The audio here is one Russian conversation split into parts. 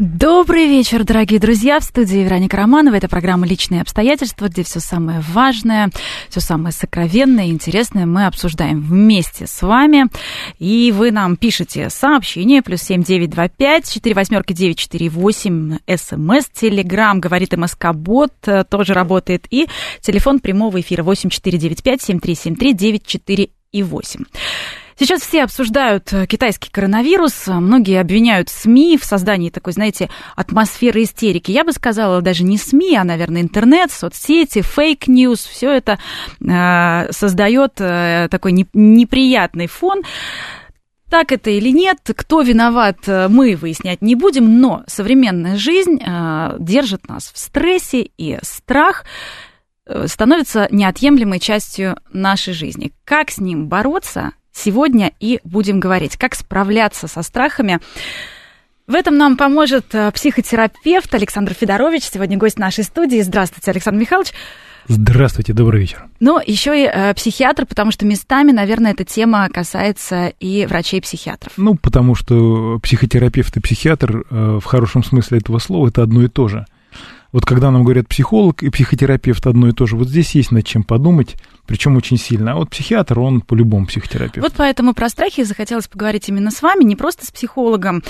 Добрый вечер, дорогие друзья. В студии Вероника Романова. Это программа «Личные обстоятельства», где все самое важное, все самое сокровенное и интересное мы обсуждаем вместе с вами. И вы нам пишете сообщение плюс семь девять два пять четыре восьмерки девять четыре восемь СМС, Телеграм, говорит МСК-бот, э, тоже работает. И телефон прямого эфира восемь четыре девять пять семь три семь три девять четыре и восемь. Сейчас все обсуждают э, китайский коронавирус. Многие обвиняют СМИ в создании такой, знаете, атмосферы истерики. Я бы сказала, даже не СМИ, а, наверное, интернет, соцсети, fake news. Все это э, создает э, такой не, неприятный фон. Так это или нет, кто виноват, э, мы выяснять не будем, но современная жизнь э, держит нас в стрессе, и страх э, становится неотъемлемой частью нашей жизни. Как с ним бороться, сегодня и будем говорить, как справляться со страхами. В этом нам поможет э, психотерапевт Александр Федорович, сегодня гость нашей студии. Здравствуйте, Александр Михайлович. Здравствуйте, добрый вечер. Но еще и э, психиатр, потому что местами, наверное, эта тема касается и врачей-психиатров. Ну, потому что психотерапевт и психиатр э, в хорошем смысле этого слова это одно и то же. Вот когда нам говорят психолог и психотерапевт одно и то же, вот здесь есть над чем подумать, причем очень сильно. А вот психиатр, он по-любому психотерапевт. Вот поэтому про страхи захотелось поговорить именно с вами, не просто с психологом.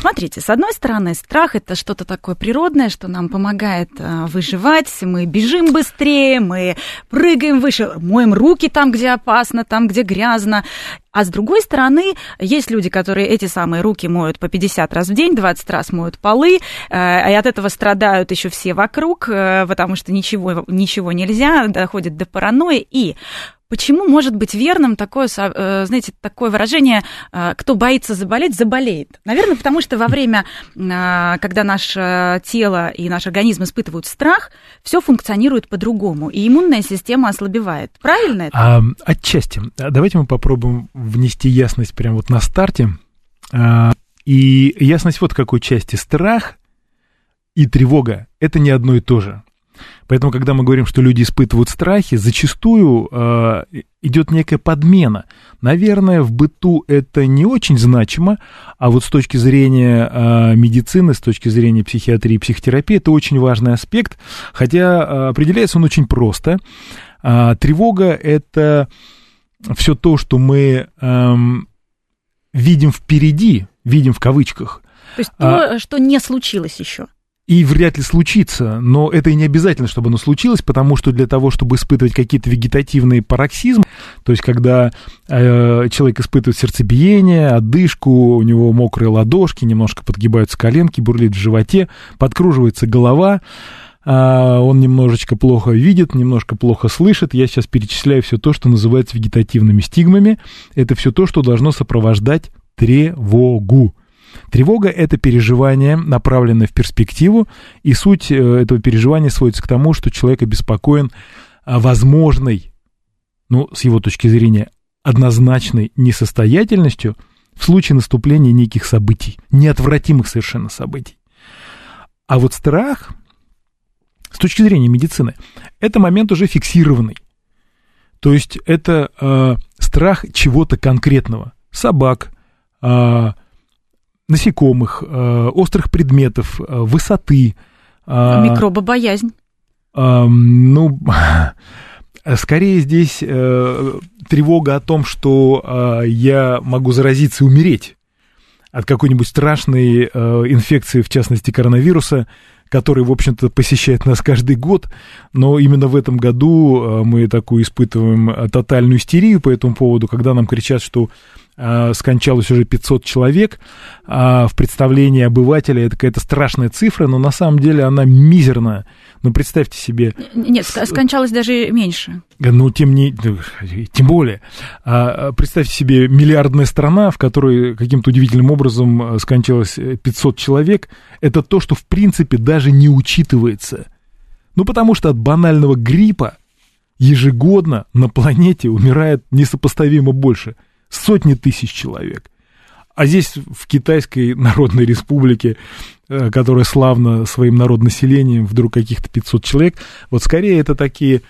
Смотрите, с одной стороны, страх это что-то такое природное, что нам помогает э, выживать. Мы бежим быстрее, мы прыгаем выше, моем руки там, где опасно, там, где грязно. А с другой стороны, есть люди, которые эти самые руки моют по 50 раз в день, 20 раз моют полы, э, и от этого страдают еще все вокруг, э, потому что ничего, ничего нельзя, доходит до паранойи. И Почему может быть верным такое, э, знаете, такое выражение «кто боится заболеть, заболеет»? Наверное, потому что во время, когда наше тело и наш организм испытывают страх, все функционирует по-другому, и иммунная система ослабевает. Правильно это? А, отчасти. Давайте мы попробуем внести ясность прямо вот на старте. А, и ясность вот какой части. Страх и тревога – это не одно и то же. Поэтому, когда мы говорим, что люди испытывают страхи, зачастую э, идет некая подмена. Наверное, в быту это не очень значимо, а вот с точки зрения э, медицины, с точки зрения психиатрии и психотерапии, это очень важный аспект, хотя э, определяется он очень просто. Э, тревога – это все то, что мы э, видим впереди, видим в кавычках. То есть то, а, что не случилось еще и вряд ли случится, но это и не обязательно, чтобы оно случилось, потому что для того, чтобы испытывать какие-то вегетативные пароксизмы, то есть когда э, человек испытывает сердцебиение, одышку, у него мокрые ладошки, немножко подгибаются коленки, бурлит в животе, подкруживается голова, э, он немножечко плохо видит, немножко плохо слышит. Я сейчас перечисляю все то, что называется вегетативными стигмами. Это все то, что должно сопровождать тревогу. Тревога – это переживание, направленное в перспективу, и суть э, этого переживания сводится к тому, что человек обеспокоен возможной, ну, с его точки зрения, однозначной несостоятельностью в случае наступления неких событий, неотвратимых совершенно событий. А вот страх, с точки зрения медицины, это момент уже фиксированный. То есть это э, страх чего-то конкретного. Собак, э, насекомых, э, острых предметов, э, высоты. Э, Микробобоязнь. Ну, скорее здесь тревога о том, что я могу заразиться и умереть от какой-нибудь страшной инфекции, в частности коронавируса, который, в общем-то, посещает нас каждый год, но именно в этом году мы такую испытываем тотальную истерию по этому поводу, когда нам кричат, что скончалось уже 500 человек. А в представлении обывателя это какая-то страшная цифра, но на самом деле она мизерная. Ну, представьте себе... Нет, скончалось даже меньше. Ну, тем, не, тем более. А, представьте себе миллиардная страна, в которой каким-то удивительным образом э, скончалось 500 человек. Это то, что, в принципе, даже не учитывается. Ну, потому что от банального гриппа ежегодно на планете умирает несопоставимо больше – сотни тысяч человек. А здесь, в Китайской Народной Республике, э, которая славна своим народонаселением, вдруг каких-то 500 человек, вот скорее это такие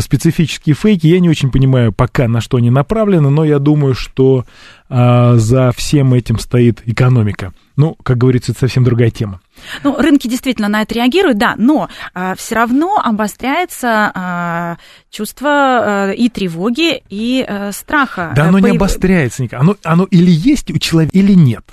специфические фейки. Я не очень понимаю пока, на что они направлены, но я думаю, что а, за всем этим стоит экономика. Ну, как говорится, это совсем другая тема. Ну, рынки действительно на это реагируют, да, но а, все равно обостряется а, чувство а, и тревоги, и а, страха. Да, оно По... не обостряется никак. Оно, оно или есть у человека, или нет.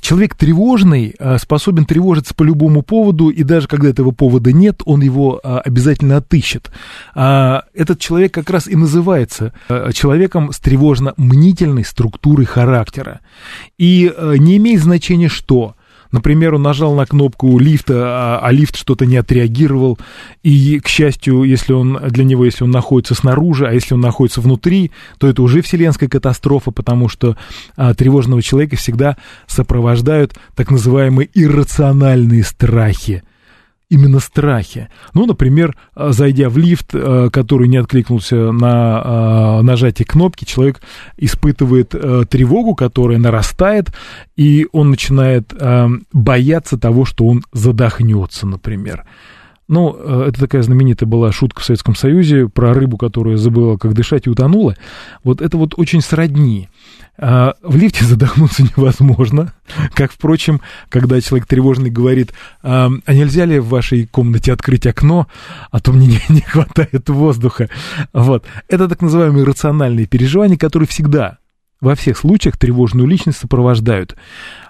Человек тревожный способен тревожиться по любому поводу, и даже когда этого повода нет, он его обязательно отыщет. Этот человек как раз и называется человеком с тревожно-мнительной структурой характера. И не имеет значения что – Например, он нажал на кнопку лифта, а, а лифт что-то не отреагировал. И, к счастью, если он для него, если он находится снаружи, а если он находится внутри, то это уже вселенская катастрофа, потому что а, тревожного человека всегда сопровождают так называемые иррациональные страхи именно страхи. Ну, например, э, зайдя в лифт, э, который не откликнулся на э, нажатие кнопки, человек испытывает тревогу, которая нарастает, и он начинает бояться того, что он задохнется, например. Ну, это такая знаменитая была шутка в Советском Союзе про рыбу, которая забыла, как дышать, и утонула. Вот это вот очень сродни. А, в лифте задохнуться невозможно. Как, впрочем, когда человек тревожный говорит, а, а нельзя ли в вашей комнате открыть окно, а то мне не, не хватает воздуха. Вот. Это так называемые рациональные переживания, которые всегда, во всех случаях тревожную личность сопровождают.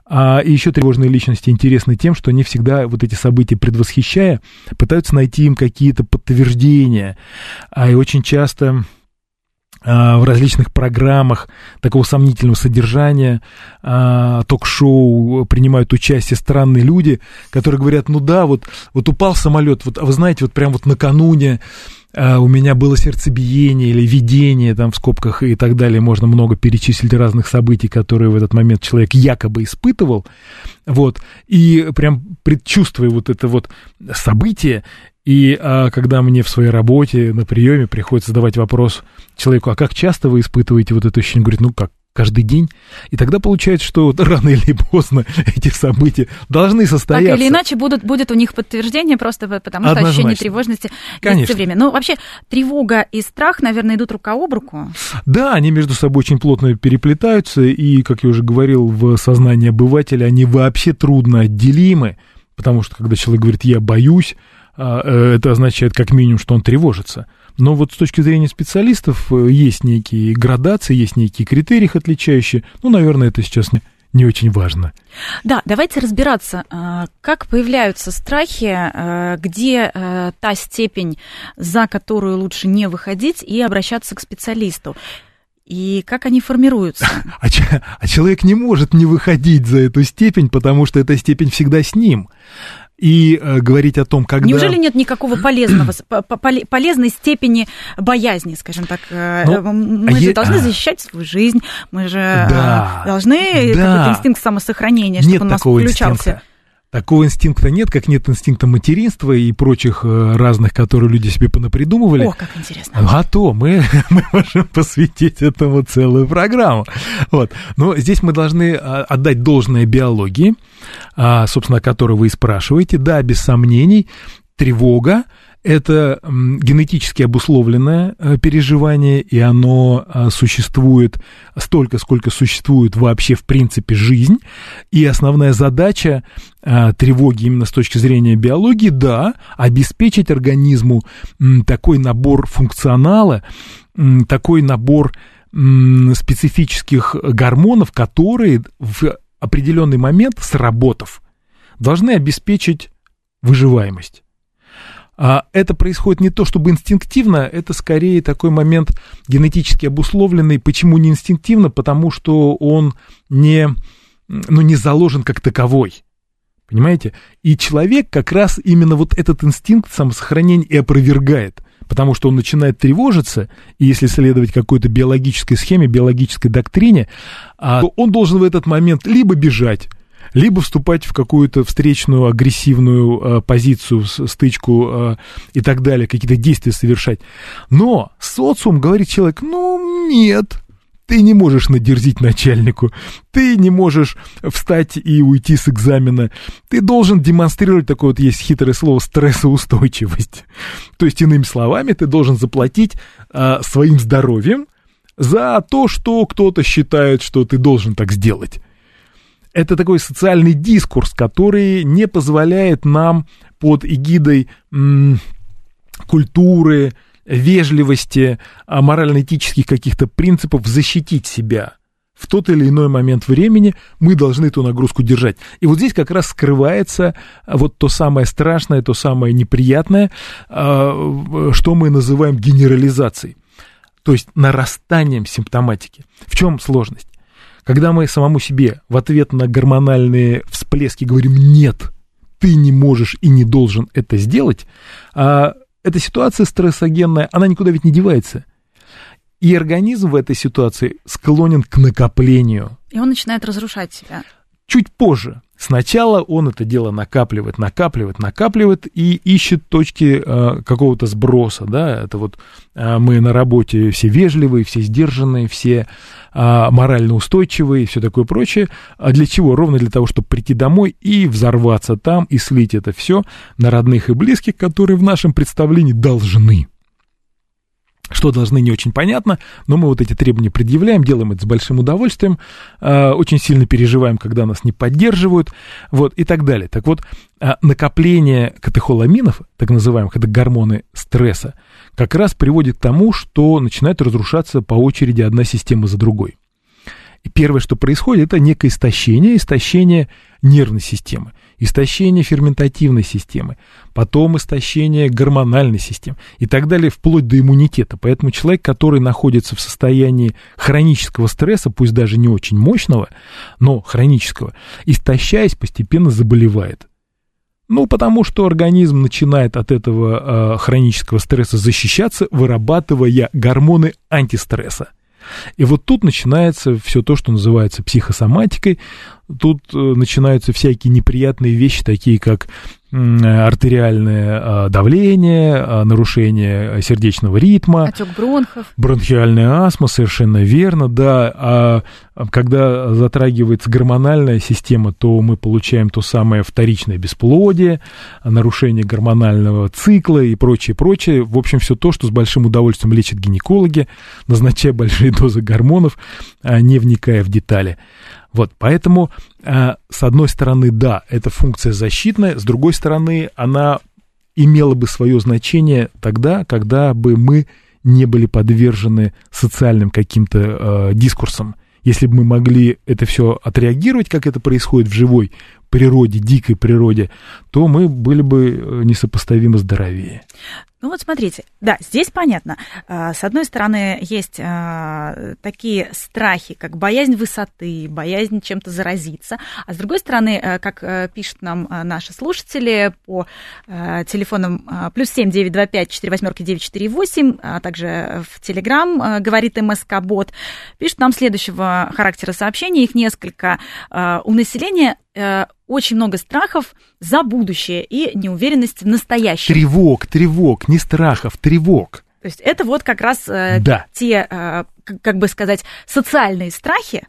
А еще тревожные личности интересны тем, что они всегда вот эти события предвосхищая, пытаются найти им какие-то подтверждения. А и очень часто а, в различных программах такого сомнительного содержания, а, ток-шоу принимают участие странные люди, которые говорят, ну да, вот, вот упал самолет, вот, а вы знаете, вот прям вот накануне а, у меня было сердцебиение или видение, там в скобках и так далее, можно много перечислить разных событий, которые в этот момент человек якобы испытывал, вот, и прям предчувствуя вот это вот событие, и а, когда мне в своей работе на приеме приходится задавать вопрос человеку, а как часто вы испытываете вот это ощущение? Говорит, ну как, каждый день. И тогда получается, что рано или поздно эти события должны состояться. Так или иначе будут, будет у них подтверждение, просто потому что Однозначно. ощущение тревожности Конечно. все время. Ну, вообще, тревога и страх, наверное, идут рука об руку. Да, они между собой очень плотно переплетаются, и, как я уже говорил, в сознании обывателя они вообще трудно отделимы, потому что, когда человек говорит «я боюсь», а, э, это означает как минимум, что он тревожится. Но вот с точки зрения специалистов э, есть некие градации, есть некие критерии их отличающие. Ну, наверное, это сейчас не, очень важно. Да, давайте разбираться, а, как появляются страхи, а, где та степень, за которую лучше не выходить и обращаться к специалисту. И как они формируются? А, а человек не может не выходить за эту степень, потому что эта степень всегда с ним и э, говорить о том, когда... Неужели нет никакого полезного, полезной степени боязни, скажем так? Э, ну, мы же е... должны защищать свою жизнь, мы же да, должны да. какой-то инстинкт самосохранения, чтобы нет у нас включался. Инстинкта. Такого инстинкта нет, как нет инстинкта материнства и прочих э, разных, которые люди себе понапридумывали. О, как интересно. А то мы, мы можем посвятить этому целую программу. Вот. Но здесь мы должны а, отдать должное биологии, а, собственно, о которой вы и спрашиваете. Да, без сомнений, тревога это генетически обусловленное э, переживание, и оно э, существует столько, сколько существует вообще в принципе жизнь. И основная задача э, тревоги именно с точки зрения биологии, да, обеспечить организму такой набор функционала, такой набор специфических гормонов, которые в определенный момент, сработав, должны обеспечить выживаемость. А это происходит не то чтобы инстинктивно, это скорее такой момент генетически обусловленный. Почему не инстинктивно? Потому что он не, ну, не заложен как таковой. Понимаете? И человек как раз именно вот этот инстинкт самосохранения и опровергает. Потому что он начинает тревожиться, и если следовать какой-то биологической схеме, биологической доктрине, а, то он должен в этот момент либо бежать, либо вступать в какую-то встречную агрессивную э, позицию, стычку э, и так далее, какие-то действия совершать. Но социум, говорит человек, ну нет, ты не можешь надерзить начальнику, ты не можешь встать и уйти с экзамена. Ты должен демонстрировать такое вот есть хитрое слово стрессоустойчивость. То есть, иными словами, ты должен заплатить а, своим здоровьем за то, что кто-то считает, что ты должен так сделать. Это такой социальный дискурс, который не позволяет нам под эгидой м- культуры, вежливости, а морально-этических каких-то принципов защитить себя. В тот или иной момент времени мы должны эту нагрузку держать. И вот здесь как раз скрывается вот то самое страшное, то самое неприятное, а, что мы называем генерализацией. То есть нарастанием симптоматики. В чем сложность? Когда мы самому себе в ответ на гормональные всплески говорим «нет», ты не можешь и не должен это сделать, а эта ситуация стрессогенная, она никуда ведь не девается. И организм в этой ситуации склонен к накоплению. И он начинает разрушать себя. Чуть позже. Сначала он это дело накапливает, накапливает, накапливает и ищет точки э, какого-то сброса, да, это вот э, мы на работе все вежливые, все сдержанные, все э, морально устойчивые и все такое прочее. А для чего? Ровно для того, чтобы прийти домой и взорваться там, и слить это все на родных и близких, которые в нашем представлении должны что должны, не очень понятно, но мы вот эти требования предъявляем, делаем это с большим удовольствием, э, очень сильно переживаем, когда нас не поддерживают, вот, и так далее. Так вот, э, накопление катехоламинов, так называемых, это гормоны стресса, как раз приводит к тому, что начинает разрушаться по очереди одна система за другой. И первое, что происходит, это некое истощение, истощение нервной системы, истощение ферментативной системы, потом истощение гормональной системы и так далее, вплоть до иммунитета. Поэтому человек, который находится в состоянии хронического стресса, пусть даже не очень мощного, но хронического, истощаясь, постепенно заболевает. Ну, потому что организм начинает от этого э, хронического стресса защищаться, вырабатывая гормоны антистресса. И вот тут начинается все то, что называется психосоматикой. Тут э, начинаются всякие неприятные вещи, такие как артериальное а, давление, а, нарушение сердечного ритма. Отек бронхов. Бронхиальная астма, совершенно верно, да. А когда затрагивается гормональная система, то мы получаем то самое вторичное бесплодие, нарушение гормонального цикла и прочее, прочее. В общем, все то, что с большим удовольствием лечат гинекологи, назначая большие дозы гормонов, не вникая в детали. Вот, поэтому, э, с одной стороны, да, эта функция защитная, с другой стороны, она имела бы свое значение тогда, когда бы мы не были подвержены социальным каким-то э, дискурсам. Если бы мы могли это все отреагировать, как это происходит в живой природе, дикой природе, то мы были бы э, несопоставимо здоровее. Ну вот смотрите, да, здесь понятно. А, с одной стороны, есть а, такие страхи, как боязнь высоты, боязнь чем-то заразиться, а с другой стороны, э, как э, пишут нам э, наши слушатели по телефонам плюс семь девять два пять четыре восьмерки девять четыре восемь, а также в Телеграм говорит МСК Бот, пишут нам следующего характера сообщений, их несколько. У населения очень много страхов за будущее и неуверенность в настоящем. Тревог, тревог, не страхов, тревог. То есть это вот как раз э, да. те, э, как бы сказать, социальные страхи,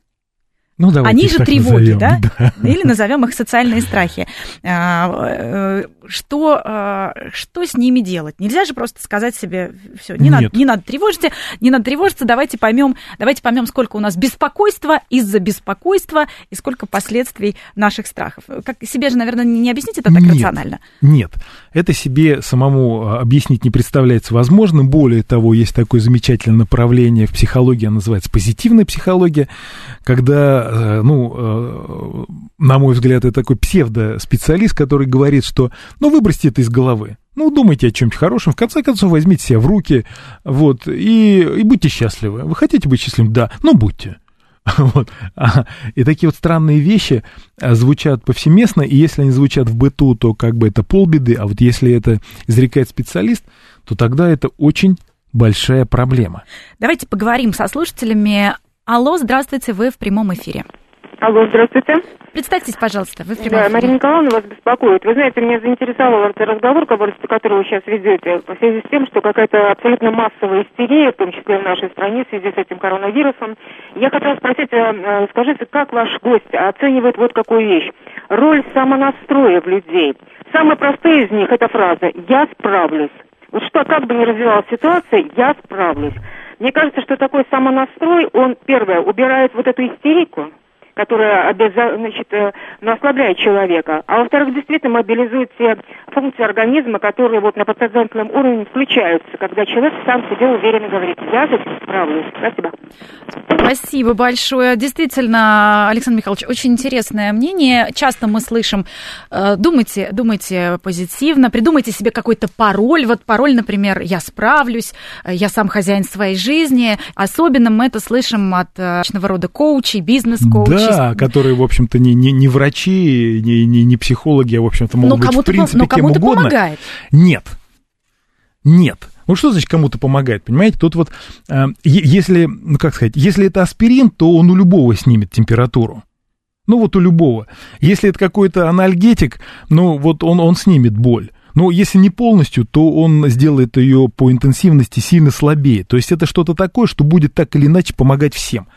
ну, Они же тревоги, назовем, да? да? Или назовем их социальные страхи. А, э, что, а, что с ними делать? Нельзя же просто сказать себе, все, не, надо, не надо тревожиться, не надо тревожиться, давайте поймем, давайте поймем, сколько у нас беспокойства из-за беспокойства и сколько последствий наших страхов. Как себе же, наверное, не объяснить это так нет, рационально? Нет, это себе самому а, объяснить не представляется возможным. Более того, есть такое замечательное направление в психологии, оно называется позитивная психология, когда Э, ну, э, на мой взгляд, это такой псевдоспециалист, который говорит, что, ну, выбросьте это из головы. Ну, думайте о чем-нибудь хорошем, в конце концов, возьмите себя в руки, вот, и, и будьте счастливы. Вы хотите быть счастливым? Да, ну, будьте. Вот. И такие вот странные вещи э, звучат повсеместно, и если они звучат в быту, то как бы это полбеды, а вот если это изрекает специалист, то тогда это очень большая проблема. Давайте поговорим со слушателями Алло, здравствуйте, вы в прямом эфире. Алло, здравствуйте. Представьтесь, пожалуйста, вы в Да, Марина Николаевна вас беспокоит. Вы знаете, меня заинтересовал этот разговор, который вы сейчас ведете, в связи с тем, что какая-то абсолютно массовая истерия, в том числе в нашей стране, в связи с этим коронавирусом. Я хотела спросить, э, э, скажите, как ваш гость оценивает вот какую вещь? Роль самонастроя в людей. Самая простая из них – это фраза «я справлюсь». Вот что, как бы ни развивалась ситуация, я справлюсь. Мне кажется, что такой самонастрой, он, первое, убирает вот эту истерику, которая обяза... значит, э, ну, ослабляет человека. А во-вторых, действительно мобилизует те функции организма, которые вот на подсознательном уровне включаются, когда человек сам себе уверенно говорит, я с этим справлюсь. Спасибо. Спасибо большое. Действительно, Александр Михайлович, очень интересное мнение. Часто мы слышим, э, думайте, думайте позитивно, придумайте себе какой-то пароль. Вот пароль, например, «я справлюсь», «я сам хозяин своей жизни». Особенно мы это слышим от э, разного рода коучей, бизнес-коучей. Да, которые, в общем-то, не, не, не врачи, не, не, не психологи, а, в общем-то, могут но быть, в принципе, но кем угодно. Помогает. Нет. Нет. Ну что значит кому-то помогает, понимаете? Тут вот, э, если, ну как сказать, если это аспирин, то он у любого снимет температуру. Ну вот у любого. Если это какой-то анальгетик, ну вот он, он снимет боль. Но если не полностью, то он сделает ее по интенсивности сильно слабее. То есть это что-то такое, что будет так или иначе помогать всем.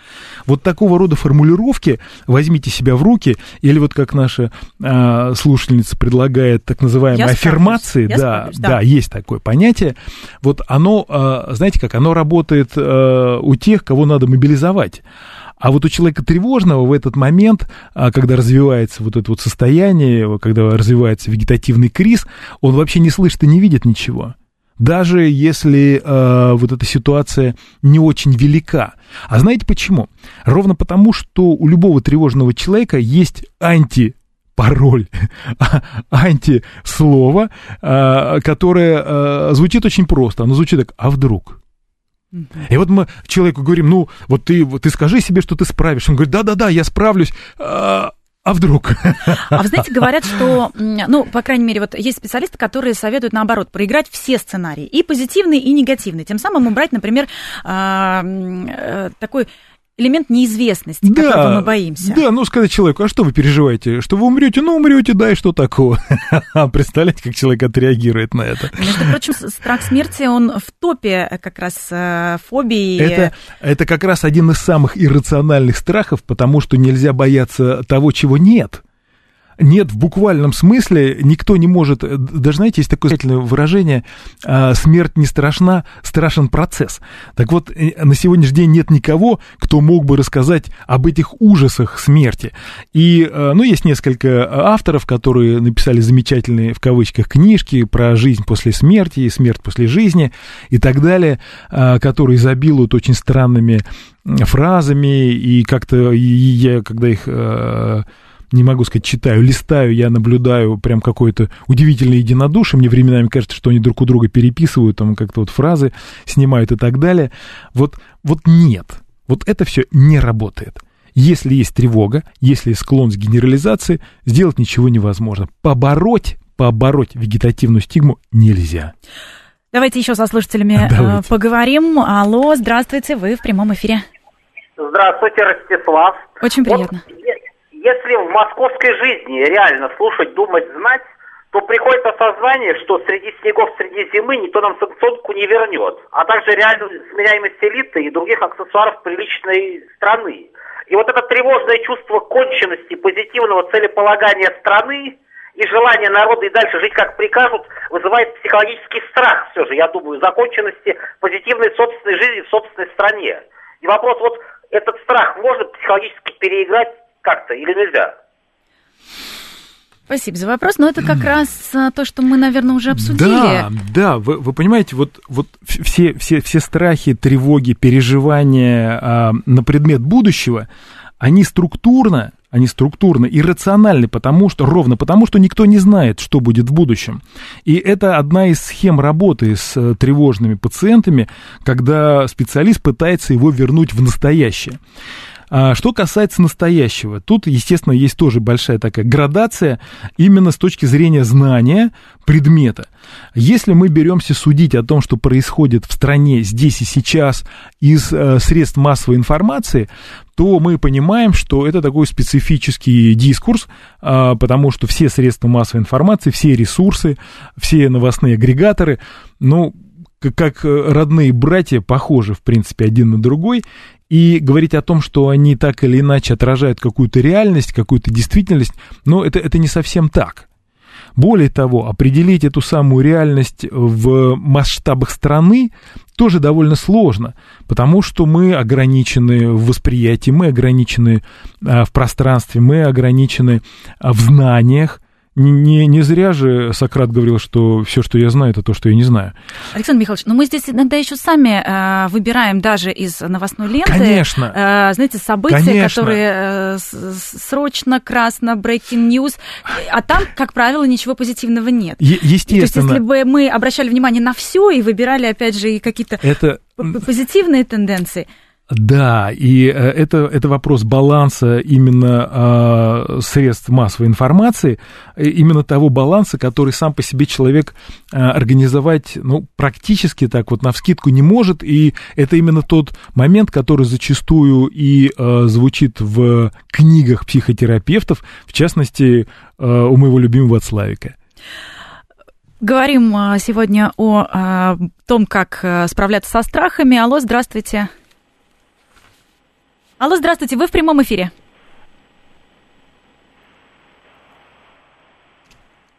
Вот такого рода формулировки «возьмите себя в руки» или вот как наша э, слушательница предлагает так называемые аффирмации, да, справлюсь, да. да, есть такое понятие. Вот оно, э, знаете как, оно работает э, у тех, кого надо мобилизовать. А вот у человека тревожного в этот момент, а, когда развивается вот это вот состояние, когда развивается вегетативный криз, он вообще не слышит и не видит ничего. Даже если э, вот эта ситуация не очень велика. А знаете почему? Ровно потому, что у любого тревожного человека есть анти пароль, антислово, а, которое звучит очень просто. Оно звучит так, а вдруг? И вот мы человеку говорим, ну, вот ты, ты скажи себе, что ты справишься. Он говорит, да-да-да, я справлюсь. А, а вдруг? А вы знаете, говорят, что, ну, по крайней мере, вот есть специалисты, которые советуют, наоборот, проиграть все сценарии, и позитивные, и негативные. Тем самым убрать, например, а, э, такой элемент неизвестности, да, которого мы боимся. Да, ну сказать человеку, а что вы переживаете? Что вы умрете? Ну, умрете, да, и что такого? Представляете, как человек отреагирует на это? Между прочим, страх смерти, он в топе как раз э, фобии. Это, это как раз один из самых иррациональных страхов, потому что нельзя бояться того, чего нет. Нет, в буквальном смысле никто не может, э, даже знаете, есть такое выражение, а, смерть не страшна, страшен процесс. Так вот, э, на сегодняшний день нет никого, кто мог бы рассказать об этих ужасах смерти. И, э, ну, есть несколько авторов, которые написали замечательные, в кавычках, книжки про жизнь после смерти и смерть после жизни и так далее, а, которые изобилуют очень странными фразами, и как-то я, когда их не могу сказать, читаю, листаю, я наблюдаю прям какое-то удивительное единодушие. Мне временами кажется, что они друг у друга переписывают, там как-то вот фразы снимают и так далее. Вот, вот нет. Вот это все не работает. Если есть тревога, если есть склон к генерализации, сделать ничего невозможно. Побороть, побороть вегетативную стигму нельзя. Давайте еще со слушателями э, Давайте. поговорим. Алло, здравствуйте, вы в прямом эфире. Здравствуйте, Ростислав. Очень приятно. Вот если в московской жизни реально слушать, думать, знать, то приходит осознание, что среди снегов, среди зимы никто нам санкционку не вернет, а также реальную сменяемость элиты и других аксессуаров приличной страны. И вот это тревожное чувство конченности, позитивного целеполагания страны и желание народа и дальше жить как прикажут, вызывает психологический страх все же, я думаю, законченности позитивной собственной жизни в собственной стране. И вопрос, вот этот страх можно психологически переиграть как-то или нельзя? Спасибо за вопрос, но это как раз а, то, что мы, наверное, уже обсудили. Да, да, вы, вы понимаете, вот, вот все, все, все страхи, тревоги, переживания а, на предмет будущего, они структурно, они структурно иррациональны, потому что, ровно потому, что никто не знает, что будет в будущем. И это одна из схем работы с э, тревожными пациентами, когда специалист пытается его вернуть в настоящее. А что касается настоящего, тут, естественно, есть тоже большая такая градация именно с точки зрения знания предмета. Если мы беремся судить о том, что происходит в стране здесь и сейчас из э, средств массовой информации, то мы понимаем, что это такой специфический дискурс, э, потому что все средства массовой информации, все ресурсы, все новостные агрегаторы, ну, как родные братья, похожи, в принципе, один на другой, и говорить о том, что они так или иначе отражают какую-то реальность, какую-то действительность, но это, это не совсем так. Более того, определить эту самую реальность в масштабах страны тоже довольно сложно, потому что мы ограничены в восприятии, мы ограничены а, в пространстве, мы ограничены а, в знаниях, не, не, не зря же Сократ говорил, что все, что я знаю, это то, что я не знаю. Александр Михайлович, но мы здесь иногда еще сами э, выбираем даже из новостной ленты, Конечно. Э, знаете, события, Конечно. которые э, срочно, красно, breaking news, а там, как правило, ничего позитивного нет. Е- естественно. То есть, если бы мы обращали внимание на все и выбирали, опять же, и какие-то это... позитивные тенденции, да, и э, это, это вопрос баланса именно э, средств массовой информации, именно того баланса, который сам по себе человек э, организовать ну, практически так вот навскидку не может, и это именно тот момент, который зачастую и э, звучит в книгах психотерапевтов, в частности, э, у моего любимого Славика. Говорим сегодня о том, как справляться со страхами. Алло, здравствуйте. Алло, здравствуйте, вы в прямом эфире.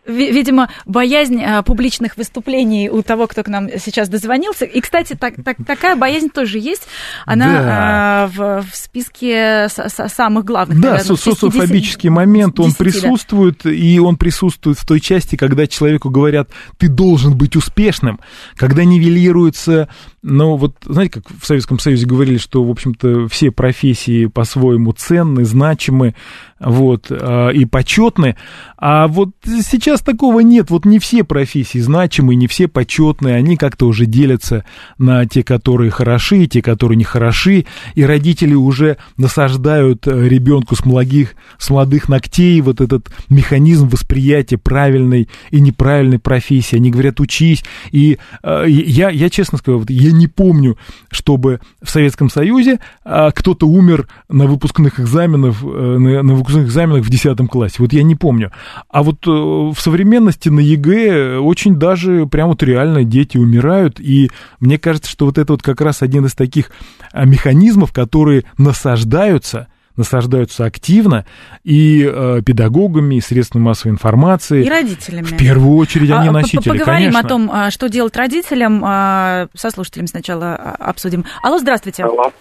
Видимо, боязнь а, публичных выступлений у того, кто к нам сейчас дозвонился. И, кстати, так, так, такая боязнь тоже есть. Она да. а, в, в списке с, с, самых главных. Да, наверное, социофобический 10, момент, 10, он присутствует, да. и он присутствует в той части, когда человеку говорят, ты должен быть успешным, когда нивелируется но вот, знаете, как в Советском Союзе говорили, что, в общем-то, все профессии по-своему ценны, значимы, вот, а, и почетны, а вот сейчас такого нет, вот не все профессии значимы, не все почетные, они как-то уже делятся на те, которые хороши, и те, которые не хороши, и родители уже насаждают э, ребенку с молодых, с молодых ногтей вот этот механизм восприятия правильной и неправильной профессии, они говорят, учись, и э, я, я честно скажу, вот, я не помню, чтобы в Советском Союзе а, кто-то умер на выпускных экзаменах, э, на, на выпускных экзаменах в 10 классе. Вот я не помню. А вот э, в современности на ЕГЭ очень даже прям вот реально дети умирают. И мне кажется, что вот это вот как раз один из таких а, механизмов, которые насаждаются – насаждаются активно и э, педагогами, и средствами массовой информации. И родителями. В первую очередь они а, носители, Поговорим конечно. о том, а, что делать родителям. А, со слушателем сначала обсудим. Алло, здравствуйте. Алло.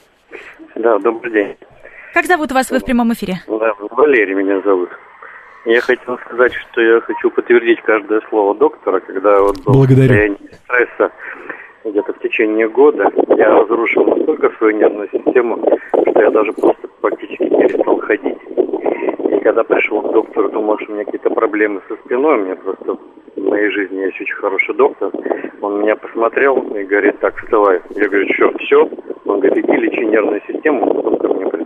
Да, добрый день. Как зовут вас? Вы в прямом эфире. Да, Валерий меня зовут. Я хотел сказать, что я хочу подтвердить каждое слово доктора, когда вот был Благодарю. состояние стресса где-то в течение года, я разрушил настолько свою нервную систему, что я даже просто практически перестал ходить. И когда пришел к доктору, думал, что у меня какие-то проблемы со спиной, у меня просто в моей жизни есть очень хороший доктор. Он меня посмотрел и говорит, так, вставай. Я говорю, что, все? Он говорит, иди лечи нервную систему, ко мне.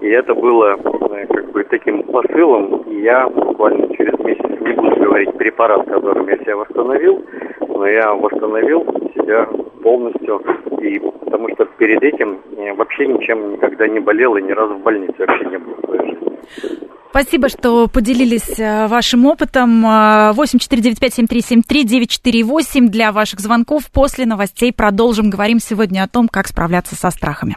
И это было э, как бы таким посылом, и я буквально через месяц не буду говорить препарат, которым я себя восстановил, но я восстановил себя полностью, и потому что перед этим я вообще ничем никогда не болел и ни разу в больнице вообще не был в своей жизни. Спасибо, что поделились э, вашим опытом. 8495-7373-948 для ваших звонков. После новостей продолжим. Говорим сегодня о том, как справляться со страхами.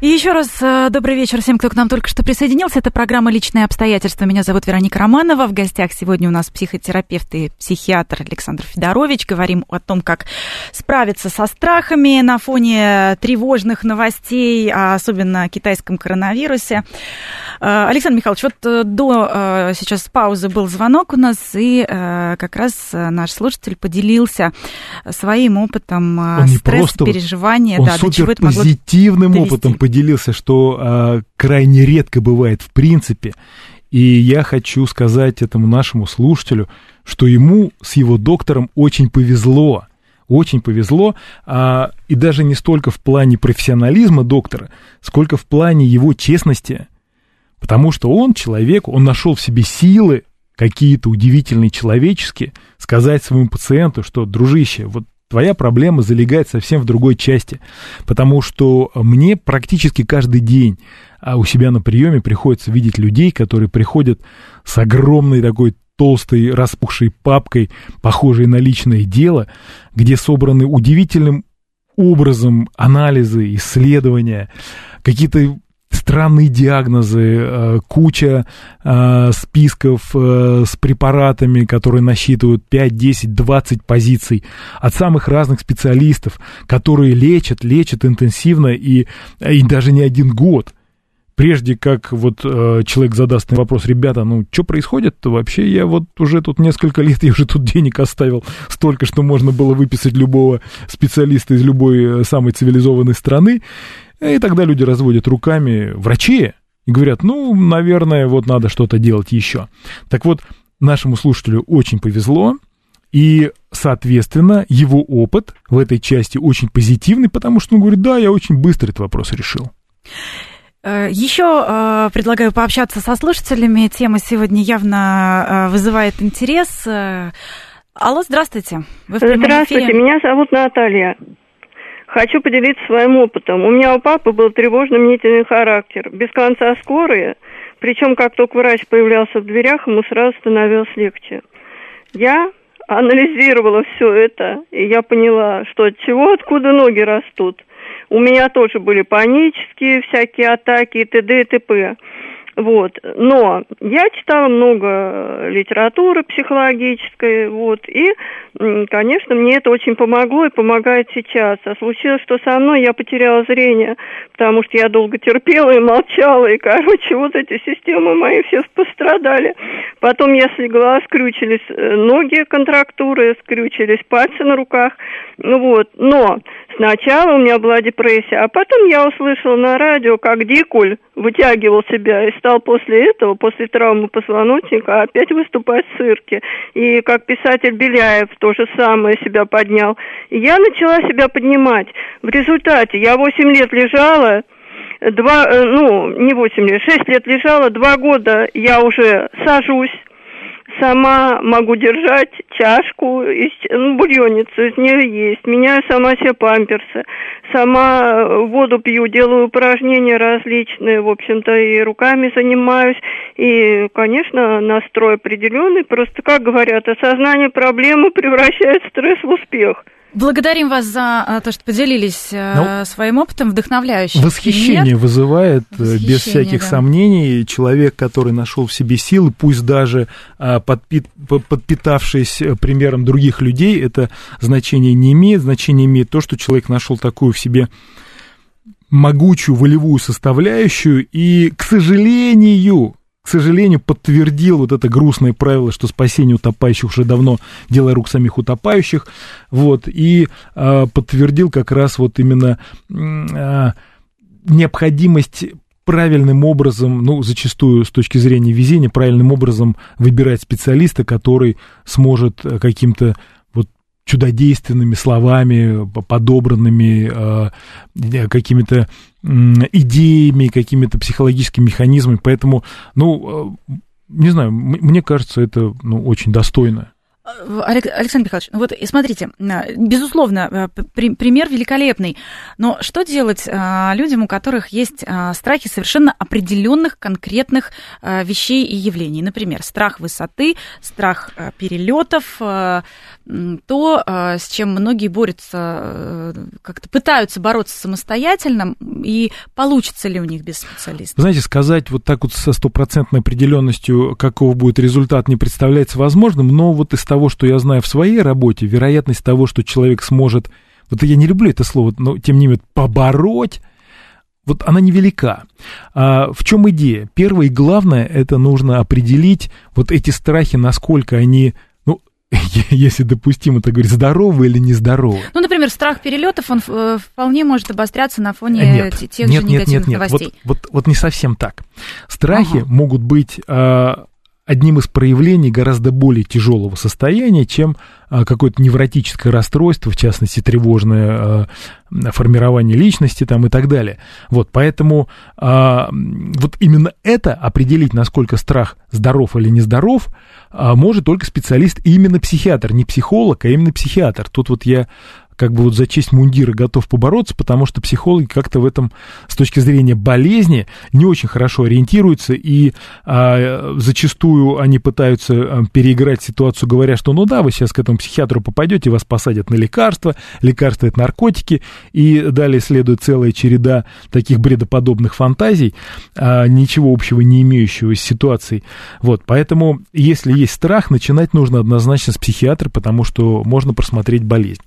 И еще раз э, добрый вечер всем, кто к нам только что присоединился. Это программа «Личные обстоятельства». Меня зовут Вероника Романова. В гостях сегодня у нас психотерапевт и психиатр Александр Федорович. Говорим о том, как справиться со страхами на фоне тревожных новостей, а особенно о китайском коронавирусе. Э, Александр Михайлович, вот э, до сейчас паузы был звонок у нас, и как раз наш слушатель поделился своим опытом он стресса, переживания. Он да, супер позитивным опытом поделился что а, крайне редко бывает в принципе. И я хочу сказать этому нашему слушателю, что ему с его доктором очень повезло. Очень повезло, а, и даже не столько в плане профессионализма доктора, сколько в плане его честности. Потому что он человек, он нашел в себе силы какие-то удивительные человеческие, сказать своему пациенту, что, дружище, вот твоя проблема залегает совсем в другой части. Потому что мне практически каждый день а у себя на приеме приходится видеть людей, которые приходят с огромной такой толстой распухшей папкой, похожей на личное дело, где собраны удивительным образом анализы, исследования, какие-то странные диагнозы, э, куча э, списков э, с препаратами, которые насчитывают 5, 10, 20 позиций от самых разных специалистов, которые лечат, лечат интенсивно и, и даже не один год прежде как вот э, человек задаст вопрос, ребята, ну что происходит-то вообще? Я вот уже тут несколько лет, я уже тут денег оставил столько, что можно было выписать любого специалиста из любой самой цивилизованной страны. И тогда люди разводят руками врачи и говорят, ну, наверное, вот надо что-то делать еще. Так вот, нашему слушателю очень повезло, и, соответственно, его опыт в этой части очень позитивный, потому что он говорит, да, я очень быстро этот вопрос решил. Э, Еще э, предлагаю пообщаться со слушателями. Тема сегодня явно э, вызывает интерес. Алло, здравствуйте. Вы в здравствуйте, эфире. меня зовут Наталья. Хочу поделиться своим опытом. У меня у папы был тревожно-мнительный характер, без конца скорые, причем как только врач появлялся в дверях, ему сразу становилось легче. Я анализировала все это, и я поняла, что от чего, откуда ноги растут. У меня тоже были панические всякие атаки и т.д. и т.п. Вот. Но я читала много литературы психологической, вот, и, конечно, мне это очень помогло и помогает сейчас. А случилось, что со мной я потеряла зрение, потому что я долго терпела и молчала, и, короче, вот эти системы мои все пострадали. Потом я слегла, скрючились э, ноги контрактуры, скрючились пальцы на руках, вот. Но сначала у меня была депрессия, а потом я услышала на радио, как Дикуль вытягивал себя и стал после этого, после травмы позвоночника, опять выступать в цирке. И как писатель Беляев то же самое себя поднял. И я начала себя поднимать. В результате я 8 лет лежала, два, э, ну, не 8 лет, 6 лет лежала, два года я уже сажусь, сама могу держать чашку, из, ну, бульонницу из нее есть, меняю сама себе памперсы, сама э, воду пью, делаю упражнения различные, в общем-то, и руками занимаюсь, и, конечно, настрой определенный, просто, как говорят, осознание проблемы превращает стресс в успех. Благодарим вас за а, то, что поделились э, ну, своим опытом, вдохновляющим. Восхищение пример. вызывает, э, восхищение, без всяких да. сомнений, человек, который нашел в себе силы, пусть даже а, подпит, подпитавшись э, примером других людей, это значение не имеет. Значение имеет то, что человек нашел такую в себе могучую волевую составляющую, и, к сожалению, сожалению, подтвердил вот это грустное правило, что спасение утопающих уже давно дело рук самих утопающих, вот, и э, подтвердил как раз вот именно э, необходимость правильным образом, ну, зачастую с точки зрения везения, правильным образом выбирать специалиста, который сможет каким-то чудодейственными словами, подобранными э, какими-то э, идеями, какими-то психологическими механизмами. Поэтому, ну, э, не знаю, мне кажется, это ну, очень достойно. Александр Михайлович, ну вот смотрите, безусловно, э, пример великолепный, но что делать а, людям, у которых есть а, страхи совершенно определенных конкретных вещей и явлений? Например, страх высоты, страх перелетов, то, с чем многие борются, как-то пытаются бороться самостоятельно, и получится ли у них без специалиста? Знаете, сказать вот так вот со стопроцентной определенностью, каков будет результат, не представляется возможным, но вот из того, что я знаю в своей работе, вероятность того, что человек сможет, вот я не люблю это слово, но тем не менее, побороть, вот она невелика. А в чем идея? Первое и главное, это нужно определить вот эти страхи, насколько они, ну, если допустимо так говорить, здоровы или нездоровы. Ну, например, страх перелетов, он э, вполне может обостряться на фоне нет, тех нет, же нет, негативных нет, нет. новостей. Вот, вот, вот не совсем так. Страхи Ага. могут быть а, одним из проявлений гораздо более тяжелого состояния, чем а, какое-то невротическое расстройство, в частности, тревожное а, формирование личности там, и так далее. Вот, поэтому а, вот именно это определить, насколько страх здоров или нездоров, может только специалист, именно психиатр, не психолог, а именно психиатр. Тут вот я как бы вот за честь мундира готов побороться, потому что психологи как-то в этом с точки зрения болезни не очень хорошо ориентируются, и а, зачастую они пытаются а, переиграть ситуацию, говоря, что ну да, вы сейчас к этому психиатру попадете, вас посадят на лекарства, лекарства это наркотики, и далее следует целая череда таких бредоподобных фантазий, а, ничего общего не имеющего с ситуацией. Вот, поэтому, если есть страх, начинать нужно однозначно с психиатра, потому что можно просмотреть болезнь.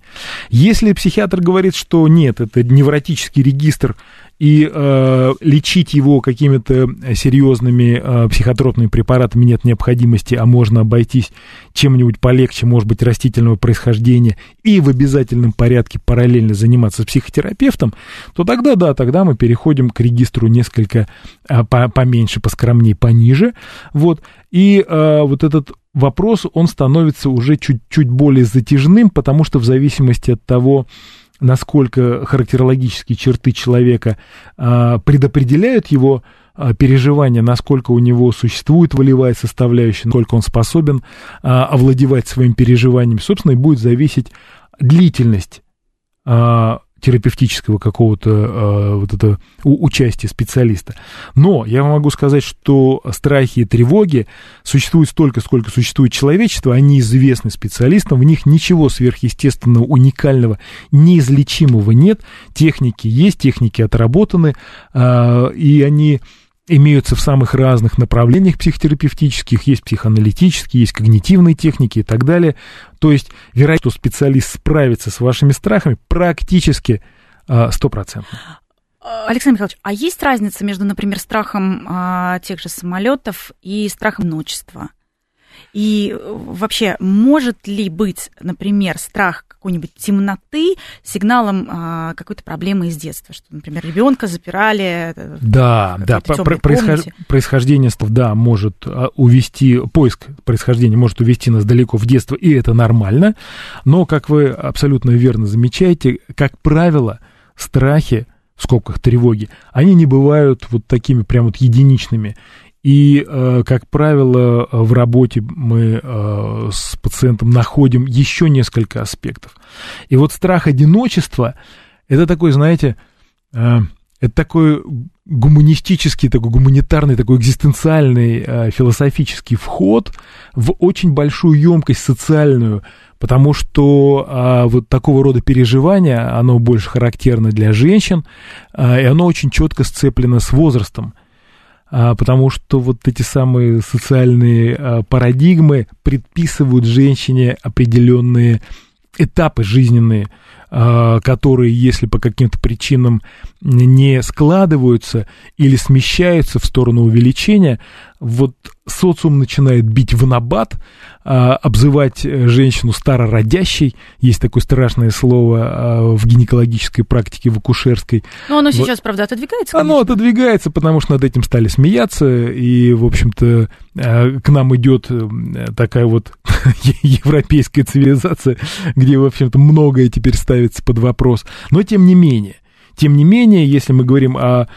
Если психиатр говорит, что нет, это невротический регистр, и э, лечить его какими-то серьезными э, психотропными препаратами нет необходимости, а можно обойтись чем-нибудь полегче, может быть, растительного происхождения, и в обязательном порядке параллельно заниматься психотерапевтом, то тогда, да, тогда мы переходим к регистру несколько э, по- поменьше, поскромнее, пониже, вот, и э, вот этот вопрос, он становится уже чуть-чуть более затяжным, потому что в зависимости от того, насколько характерологические черты человека а, предопределяют его а, переживания, насколько у него существует волевая составляющая, насколько он способен а, овладевать своим переживанием, собственно, и будет зависеть длительность терапевтического какого-то э, вот это у- участия специалиста. Но я могу сказать, что страхи и тревоги существуют столько, сколько существует человечество, они известны специалистам, в них ничего сверхъестественного, уникального, неизлечимого нет, техники есть, техники отработаны, э, и они имеются в самых разных направлениях психотерапевтических, есть психоаналитические, есть когнитивные техники и так далее. То есть вероятность, что специалист справится с вашими страхами практически а, стопроцентно. Александр Михайлович, а есть разница между, например, страхом а, тех же самолетов и страхом одиночества? И э, вообще, может ли быть, например, страх какой-нибудь темноты сигналом а, какой-то проблемы из детства? Что, например, ребенка запирали э, Да, да, про- происхож- происхождение, да, может а, увести, поиск происхождения может увести нас далеко в детство, и это нормально, но, как вы абсолютно верно замечаете, как правило, страхи, в скобках тревоги, они не бывают вот такими прям вот единичными. И, э, как правило, в работе мы э, с пациентом находим еще несколько аспектов. И вот страх одиночества, это такой, знаете, э, это такой гуманистический, такой гуманитарный, такой экзистенциальный философический вход в очень большую емкость социальную, потому что вот такого рода переживания, оно больше характерно для женщин, и оно очень четко сцеплено с возрастом. А, потому что вот эти самые социальные а, парадигмы предписывают женщине определенные этапы жизненные, а, которые, если по каким-то причинам не складываются или смещаются в сторону увеличения, вот социум начинает бить в набат, а, обзывать э, женщину старородящей, есть такое страшное слово а, в гинекологической практике, в акушерской. Ну, оно Вот. сейчас, правда, отодвигается, Оно конечно. отодвигается, потому что над этим стали смеяться, и, в общем-то, э, к нам идет э, такая вот европейская цивилизация, где, в общем-то, многое теперь ставится под вопрос. Но, тем не менее, тем не менее, если мы говорим о,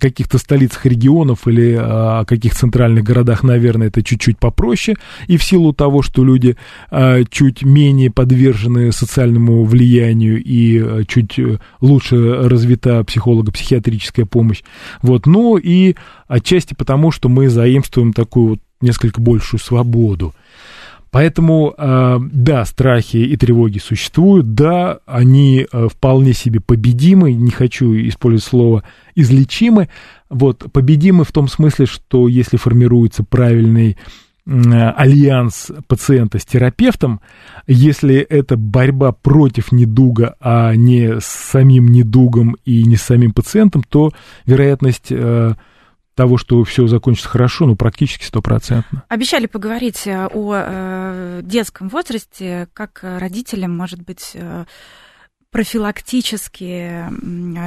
каких-то столицах регионов или о каких центральных городах, наверное, это чуть-чуть попроще. И в силу того, что люди а, чуть менее подвержены социальному влиянию и а, чуть э, лучше развита психолого-психиатрическая помощь. Вот. Ну и отчасти потому, что мы заимствуем такую вот несколько большую свободу. Поэтому, э, да, страхи и тревоги существуют, да, они э, вполне себе победимы, не хочу использовать слово излечимы, вот, победимы в том смысле, что если формируется правильный альянс пациента с терапевтом, если это борьба против недуга, а не с самим недугом и не с самим пациентом, то вероятность э, того, что все закончится хорошо, ну, практически стопроцентно. Обещали поговорить э, о э, детском возрасте, как родителям, может быть, э, профилактически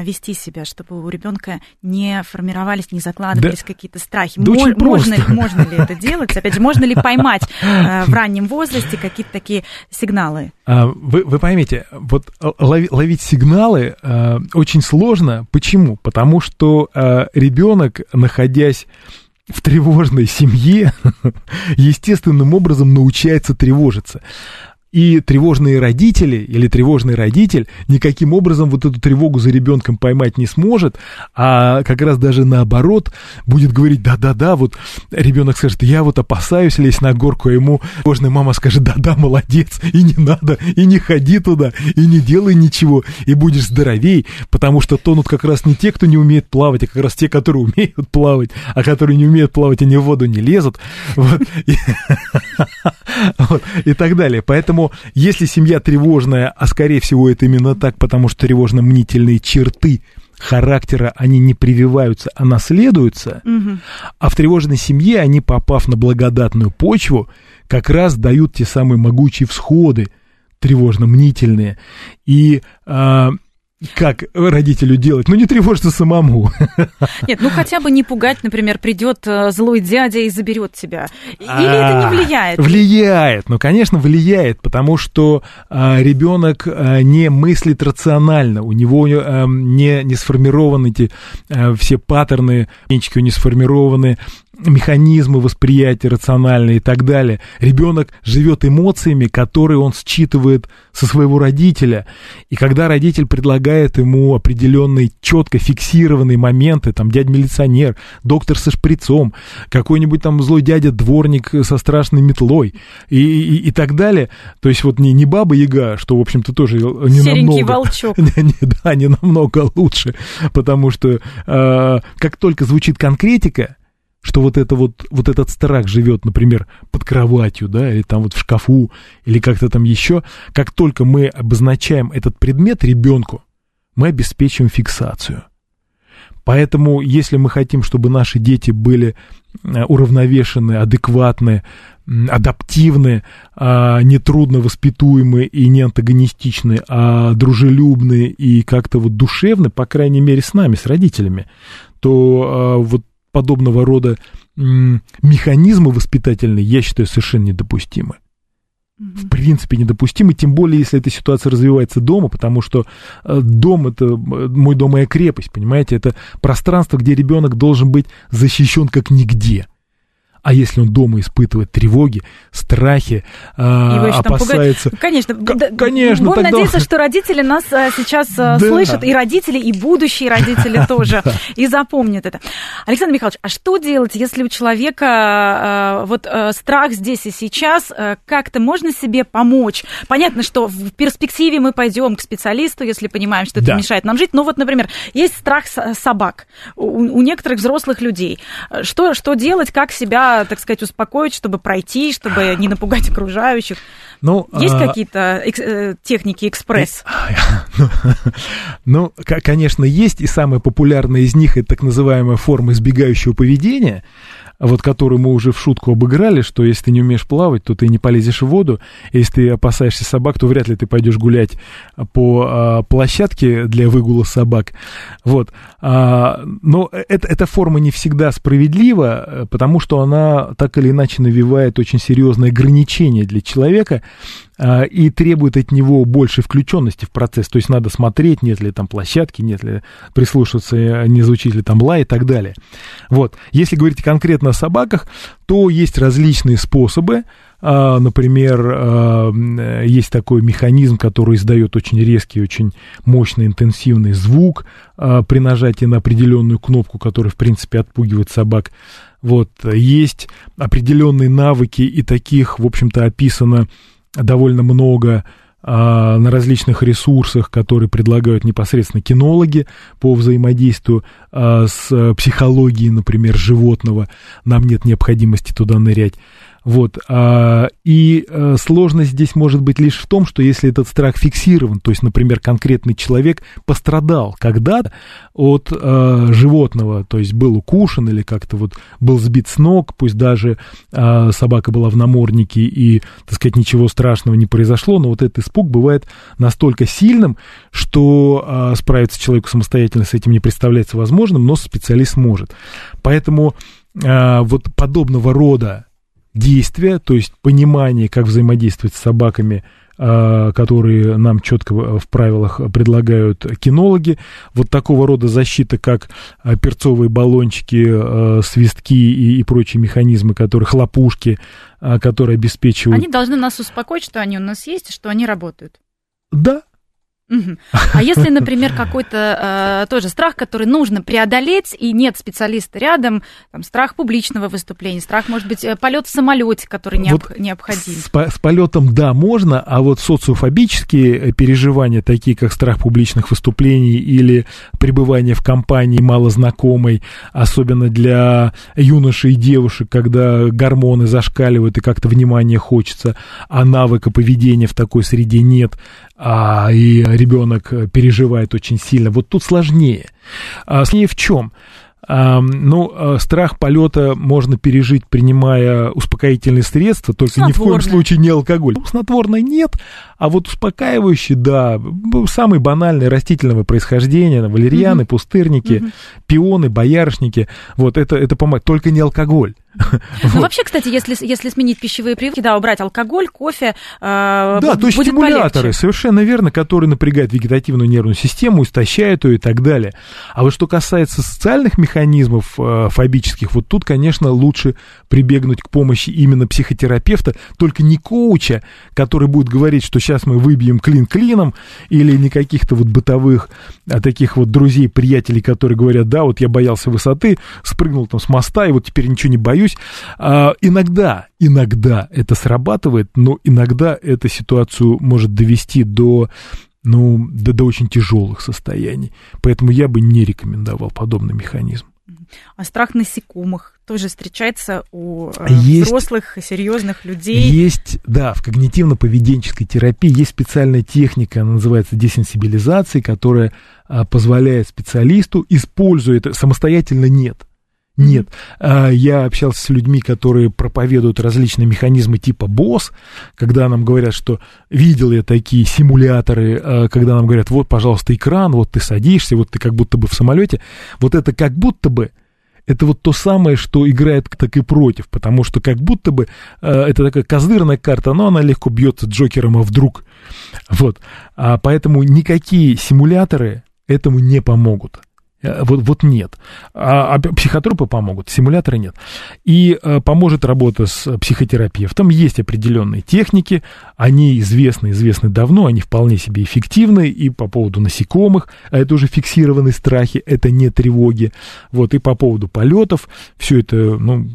вести себя, чтобы у ребенка не формировались, не закладывались да, какие-то страхи. Да Мо- можно, ли, можно ли это делать? Опять же, можно ли поймать э, в раннем возрасте какие-то такие сигналы? А, вы, вы поймите, вот лови, ловить сигналы э, очень сложно. Почему? Потому что э, ребенок, находясь в тревожной семье, естественным образом научается тревожиться. И тревожные родители или тревожный родитель никаким образом вот эту тревогу за ребенком поймать не сможет, а как раз даже наоборот будет говорить, да-да-да, вот ребенок скажет, я вот опасаюсь лезть на горку, а ему тревожная мама скажет, да-да, молодец, и не надо, и не ходи туда, и не делай ничего, и будешь здоровей, потому что тонут как раз не те, кто не умеет плавать, а как раз те, которые умеют плавать, а которые не умеют плавать, они в воду не лезут, вот, и так далее. Поэтому Поэтому, если семья тревожная, а скорее всего это именно так, потому что тревожно-мнительные черты характера, они не прививаются, а наследуются, угу. а в тревожной семье они, попав на благодатную почву, как раз дают те самые могучие всходы, тревожно-мнительные. И а, как родителю делать? Ну, не тревожиться самому. Нет, ну хотя бы не пугать, например, придет э, злой дядя и заберет тебя. Или это не влияет? Влияет, ну, конечно, влияет, потому что а, ребенок а, не мыслит рационально, у него а, не, не сформированы эти а, все паттерны, у него не сформированы механизмы восприятия рациональные и так далее. Ребенок живет эмоциями, которые он считывает со своего родителя. И когда родитель предлагает ему определенные четко фиксированные моменты, там дядя милиционер, доктор со шприцом, какой-нибудь там злой дядя дворник со страшной метлой и, и, и так далее, то есть вот не, не баба Яга, что, в общем-то, тоже не Серенький намного... волчок. Не, не, да, не намного лучше, потому что э, как только звучит конкретика, что вот, это вот, вот этот страх живет, например, под кроватью, да, или там вот в шкафу, или как-то там еще, как только мы обозначаем этот предмет ребенку, мы обеспечиваем фиксацию. Поэтому, если мы хотим, чтобы наши дети были э, уравновешены, адекватны, адаптивны, а не трудно воспитуемы и не антагонистичны, а дружелюбны и как-то вот душевны, по крайней мере, с нами, с родителями, то а, вот подобного рода механизмы воспитательные, я считаю, совершенно недопустимы. В принципе, недопустимы, тем более, если эта ситуация развивается дома, потому что э, дом это мой дом моя крепость, понимаете, это пространство, где ребенок должен быть защищен как нигде. А если он дома испытывает тревоги, страхи, а, опасается... Конечно, К- да, конечно. Будем тогда... надеяться, что родители нас а, сейчас а, да. слышат, и родители, и будущие родители тоже, и запомнят это. Александр Михайлович, а что делать, если у человека а, вот а, страх здесь и сейчас, а, как-то можно себе помочь? Понятно, что в перспективе мы пойдем к специалисту, если понимаем, что это да. мешает нам жить. Но вот, например, есть страх собак у, у некоторых взрослых людей. Что, что делать, как себя так сказать, успокоить, чтобы пройти, чтобы не напугать окружающих? Ну, Есть а... какие-то экс- э, техники экспресс? Ну, конечно, есть, и самая популярная из них это так называемая форма избегающего поведения – вот которую мы уже в шутку обыграли, что если ты не умеешь плавать, то ты не полезешь в воду, если ты опасаешься собак, то вряд ли ты пойдешь гулять по а, площадке для выгула собак. Вот. А, но это, эта форма не всегда справедлива, потому что она так или иначе навевает очень серьезные ограничения для человека, а, и требует от него больше включенности в процесс. То есть надо смотреть, нет ли там площадки, нет ли прислушиваться, не звучит ли там лай и так далее. Вот. Если говорить конкретно о собаках, то есть различные способы. А, например, а, есть такой механизм, который издает очень резкий, очень мощный, интенсивный звук при нажатии на определенную кнопку, которая, в принципе, отпугивает собак. Вот. Есть определенные навыки, и таких, в общем-то, описано довольно много а, на различных ресурсах, которые предлагают непосредственно кинологи по взаимодействию с психологией, например, животного, нам нет необходимости туда нырять. Вот. А, и а, сложность здесь может быть лишь в том, что если этот страх фиксирован, то есть, например, конкретный человек пострадал когда-то от а, животного, то есть был укушен или как-то вот был сбит с ног, пусть даже а, собака была в наморднике и, так сказать, ничего страшного не произошло, но вот этот испуг бывает настолько сильным, что а, справиться человеку самостоятельно с этим не представляется возможным, но специалист может. Поэтому а, вот подобного рода действия, то есть понимание, как взаимодействовать с собаками, а, которые нам четко в правилах предлагают кинологи. Вот такого рода защита, как а, перцовые баллончики, а, свистки и, и прочие механизмы, которые хлопушки, которые обеспечивают... Они должны нас успокоить, что они у нас есть что они работают. Да, а если, например, какой-то э, тоже страх, который нужно преодолеть, и нет специалиста рядом, там, страх публичного выступления, страх, может быть, э, полет в самолете, который необ, вот необходим. С, с полетом, да, можно, а вот социофобические э, переживания, такие как страх публичных выступлений или пребывание в компании малознакомой, особенно для юношей и девушек, когда гормоны зашкаливают и как-то внимание хочется, а навыка поведения в такой среде нет, а, и ребенок переживает очень сильно. Вот тут сложнее. А, сложнее в чем? Ну, а, страх полета можно пережить, принимая успокоительные средства, только ни в коем случае не алкоголь. Снотворное нет, а вот успокаивающие, да, самые банальные растительного происхождения, валерьяны, угу. пустырники, угу. пионы, боярышники, вот это, это помогает, только не алкоголь. Ну, вообще, кстати, если, если сменить пищевые привычки, да, убрать алкоголь, кофе, э, Да, то есть стимуляторы, полегче. совершенно верно, которые напрягают вегетативную нервную систему, истощают ее и так далее. А вот что касается социальных механизмов э, фобических, вот тут, конечно, лучше прибегнуть к помощи именно психотерапевта, только не коуча, который будет говорить, что сейчас мы выбьем клин клином, или не каких-то вот бытовых, а таких вот друзей, приятелей, которые говорят, да, вот я боялся высоты, спрыгнул там с моста, и вот теперь ничего не боюсь, боюсь. А, иногда, иногда это срабатывает, но иногда эта ситуацию может довести до ну, до, до очень тяжелых состояний. Поэтому я бы не рекомендовал подобный механизм. А страх насекомых тоже встречается у э, есть, взрослых, серьезных людей. Есть, да, в когнитивно-поведенческой терапии есть специальная техника, она называется десенсибилизацией, которая а, позволяет специалисту, используя это, самостоятельно нет, нет. А, я общался с людьми, которые проповедуют различные механизмы типа БОС, когда нам говорят, что видел я такие симуляторы, а, когда нам говорят, вот, пожалуйста, экран, вот ты садишься, вот ты как будто бы в самолете. Вот это как будто бы это вот то самое, что играет так и против, потому что как будто бы э, это такая козырная карта, но она легко бьется Джокером, а вдруг. Вот. А поэтому никакие симуляторы этому не помогут. Э, вот, вот нет. А, а психотропы помогут, симуляторы нет. И а, поможет работа с психотерапевтом. Есть определенные техники, они известны, известны давно, они вполне себе эффективны и по поводу насекомых, а это уже фиксированные страхи, это не тревоги. Вот, и по поводу полетов, все это, ну,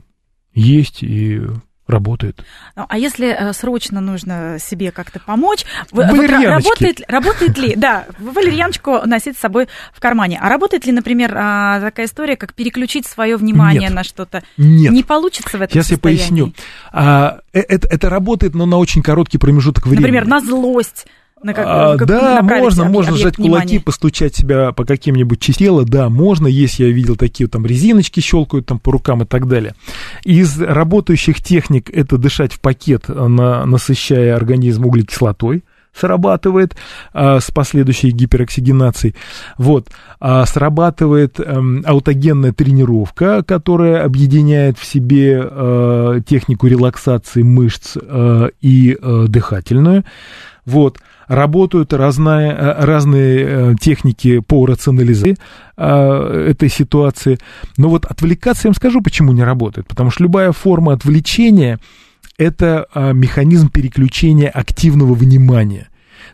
есть, и работает. Ну, а если э, срочно нужно себе как-то помочь, вы, вот, работает, работает ли, да, валерьяночку носить с собой в кармане, а работает ли, например, а, такая история, как переключить свое внимание Нет. на что-то? Нет. Не получится в этом Сейчас состоянии? я поясню. А, э, это, это работает, но на очень короткий промежуток времени. Например, на злость на как, а, как да, можно, можно сжать внимания. кулаки, постучать себя по каким-нибудь частям да, можно, есть, я видел такие там резиночки щелкают там по рукам и так далее. Из работающих техник это дышать в пакет, на, насыщая организм углекислотой, срабатывает а, с последующей гипероксигенацией. Вот. А, срабатывает а, аутогенная тренировка, которая объединяет в себе а, технику релаксации мышц а, и а, дыхательную. Вот работают разные, э, разные э, техники по рационализации э, этой ситуации. Но вот отвлекаться, я вам скажу, почему не работает. Потому что любая форма отвлечения – это механизм переключения активного внимания.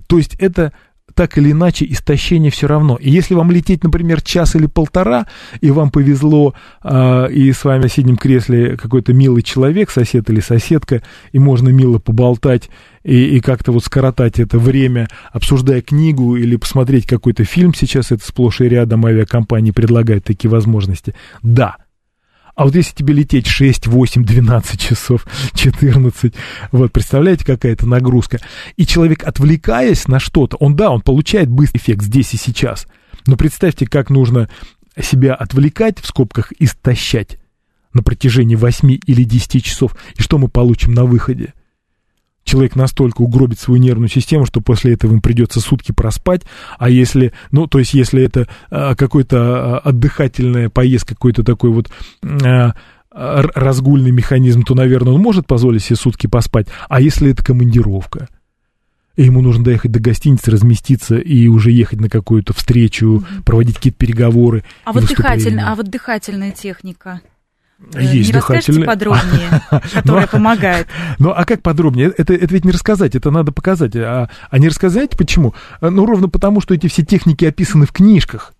То есть это так или иначе истощение все равно. И если вам лететь, например, час или полтора, и вам повезло, э, и с вами в соседнем кресле какой-то милый человек, сосед или соседка, и можно мило поболтать, и, и как-то вот скоротать это время, обсуждая книгу или посмотреть какой-то фильм, сейчас это сплошь и рядом авиакомпании предлагают такие возможности. Да, а вот если тебе лететь 6, 8, 12 часов, 14, вот, представляете, какая это нагрузка. И человек, отвлекаясь на что-то, он, да, он получает быстрый эффект здесь и сейчас. Но представьте, как нужно себя отвлекать, в скобках, истощать на протяжении 8 или 10 часов. И что мы получим на выходе? Человек настолько угробит свою нервную систему, что после этого им придется сутки проспать, а если, ну, то есть если это а, какой-то а, отдыхательная поездка, какой-то такой вот а, разгульный механизм, то, наверное, он может позволить себе сутки поспать, а если это командировка? И ему нужно доехать до гостиницы, разместиться и уже ехать на какую-то встречу, проводить какие-то переговоры. А вот, дыхательная, а вот дыхательная техника? Э, Есть не дыхательные... подробнее, которая помогает? Ну, а как подробнее? Это, это ведь не рассказать, это надо показать. А, а не рассказать почему? Э, ну, ровно потому, что эти все техники описаны в книжках.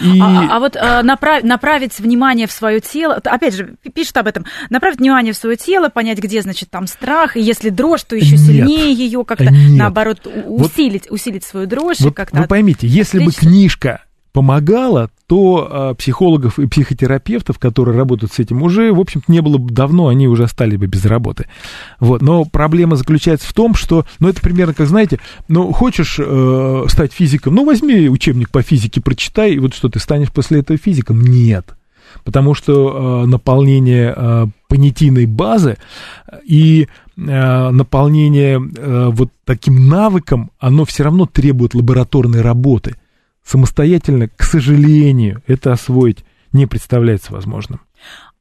И... А, а вот а, направ, направить внимание в свое тело, опять же, пишет об этом, направить внимание в свое тело, понять, где, значит, там страх, и если дрожь, то еще сильнее ее как-то, наоборот, усилить, вот, усилить свою дрожь. Вот как-то вы поймите, если бы книжка помогала, то а, психологов и психотерапевтов, которые работают с этим, уже, в общем-то, не было бы давно, они уже остались бы без работы. Вот. Но проблема заключается в том, что, ну, это примерно, как, знаете, ну, хочешь э, стать физиком, ну, возьми учебник по физике, прочитай, и вот что, ты станешь после этого физиком? Нет. Потому что э, наполнение э, понятийной базы и э, наполнение э, вот таким навыком, оно все равно требует лабораторной работы – самостоятельно, к сожалению, это освоить не представляется возможным.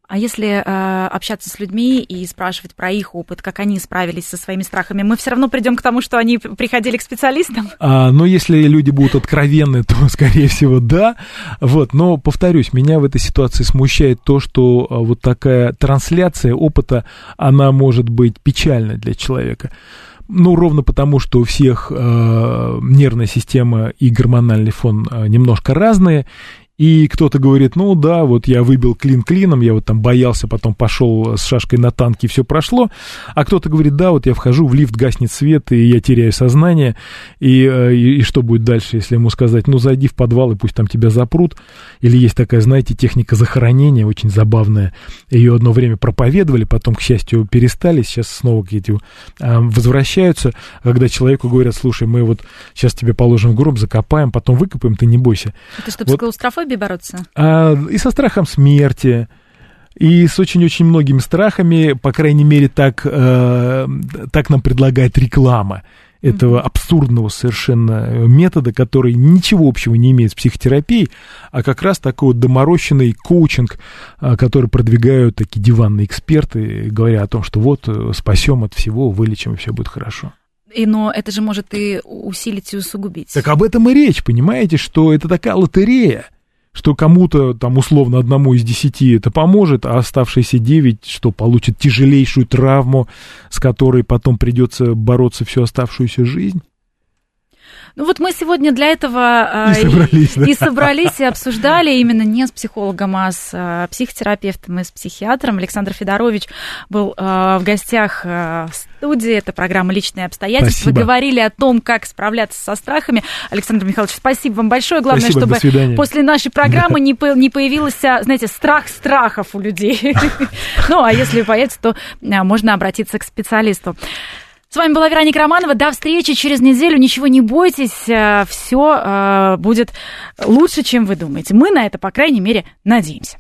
А если э, общаться с людьми и спрашивать про их опыт, как они справились со своими страхами, мы все равно придем к тому, что они приходили к специалистам? А, но если люди будут откровенны, то, скорее всего, да. Вот, но, повторюсь, меня в этой ситуации смущает то, что а, вот такая трансляция опыта, она может быть печальной для человека. Ну, ровно потому, что у всех э, нервная система и гормональный фон э, немножко разные, и кто-то говорит, ну да, вот я выбил клин клином, я вот там боялся, потом пошел с шашкой на танке, и все прошло. А кто-то говорит, да, вот я вхожу в лифт, гаснет свет, и я теряю сознание. И, э, и, и что будет дальше, если ему сказать, ну зайди в подвал, и пусть там тебя запрут. Или есть такая, знаете, техника захоронения, очень забавная. Ее одно время проповедовали, потом, к счастью, перестали, сейчас снова какие-то э, возвращаются, когда человеку говорят, слушай, мы вот сейчас тебе положим в гроб, закопаем, потом выкопаем, ты не бойся. Это чтобы вот. Фобией бороться? А, и со страхом смерти, и с очень-очень многими страхами, по крайней мере, так, э, так нам предлагает реклама этого абсурдного совершенно метода, который ничего общего не имеет с психотерапией, а как раз такой вот доморощенный коучинг, э, который продвигают такие диванные эксперты, говоря о том, что вот э, спасем от всего, вылечим, и все будет хорошо. И, но это же может и усилить и усугубить. Так об этом и речь, понимаете, что это такая лотерея что кому-то, там, условно, одному из десяти это поможет, а оставшиеся девять, что получат тяжелейшую травму, с которой потом придется бороться всю оставшуюся жизнь? Ну вот мы сегодня для этого и собрались, и, да. и, собрались, и обсуждали именно не с психологом, а с а, психотерапевтом и с психиатром. Александр Федорович был а, в гостях в студии. Это программа «Личные обстоятельства». Спасибо. Говорили о том, как справляться со страхами. Александр Михайлович, спасибо вам большое. Главное, спасибо, чтобы после нашей программы не, не появился, знаете, страх страхов у людей. Ну, а если появится, то можно обратиться к специалисту. С вами была Вероника Романова. До встречи через неделю. Ничего не бойтесь. Э, Все э, будет лучше, чем вы думаете. Мы на это, по крайней мере, надеемся.